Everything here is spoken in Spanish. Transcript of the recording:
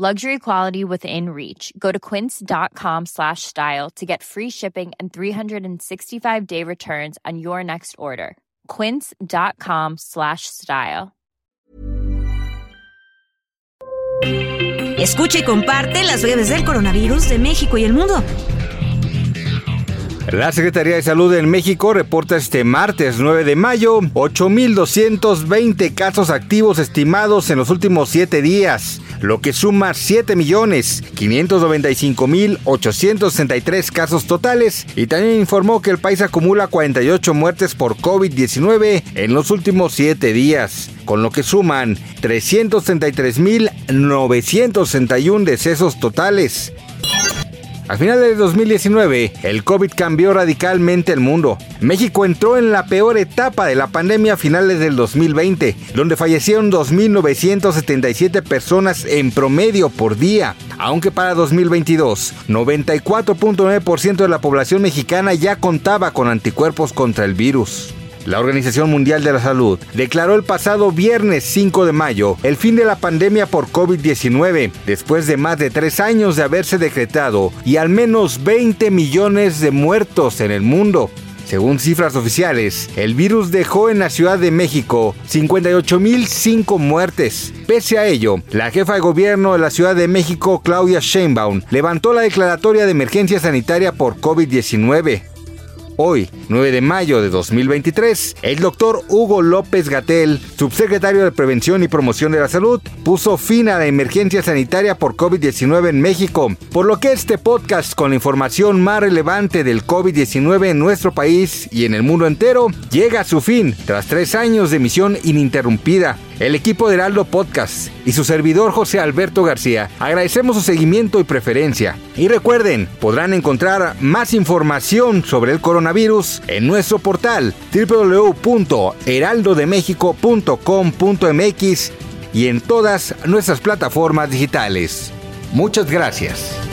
Luxury quality within reach. Go to quince.com slash style to get free shipping and 365-day returns on your next order. quince.com slash style. Escucha y comparte las redes del coronavirus de México y el mundo. La Secretaría de Salud en México reporta este martes 9 de mayo 8.220 casos activos estimados en los últimos 7 días, lo que suma 7.595.863 casos totales y también informó que el país acumula 48 muertes por COVID-19 en los últimos 7 días, con lo que suman 333.961 decesos totales. A finales de 2019, el COVID cambió radicalmente el mundo. México entró en la peor etapa de la pandemia a finales del 2020, donde fallecieron 2.977 personas en promedio por día. Aunque para 2022, 94.9% de la población mexicana ya contaba con anticuerpos contra el virus. La Organización Mundial de la Salud declaró el pasado viernes 5 de mayo el fin de la pandemia por COVID-19, después de más de tres años de haberse decretado y al menos 20 millones de muertos en el mundo. Según cifras oficiales, el virus dejó en la Ciudad de México 58.005 muertes. Pese a ello, la jefa de gobierno de la Ciudad de México, Claudia Sheinbaum, levantó la declaratoria de emergencia sanitaria por COVID-19. Hoy, 9 de mayo de 2023, el doctor Hugo López Gatel, subsecretario de Prevención y Promoción de la Salud, puso fin a la emergencia sanitaria por COVID-19 en México, por lo que este podcast con la información más relevante del COVID-19 en nuestro país y en el mundo entero llega a su fin tras tres años de emisión ininterrumpida. El equipo de Heraldo Podcast y su servidor José Alberto García agradecemos su seguimiento y preferencia. Y recuerden, podrán encontrar más información sobre el coronavirus en nuestro portal www.heraldodemexico.com.mx y en todas nuestras plataformas digitales. Muchas gracias.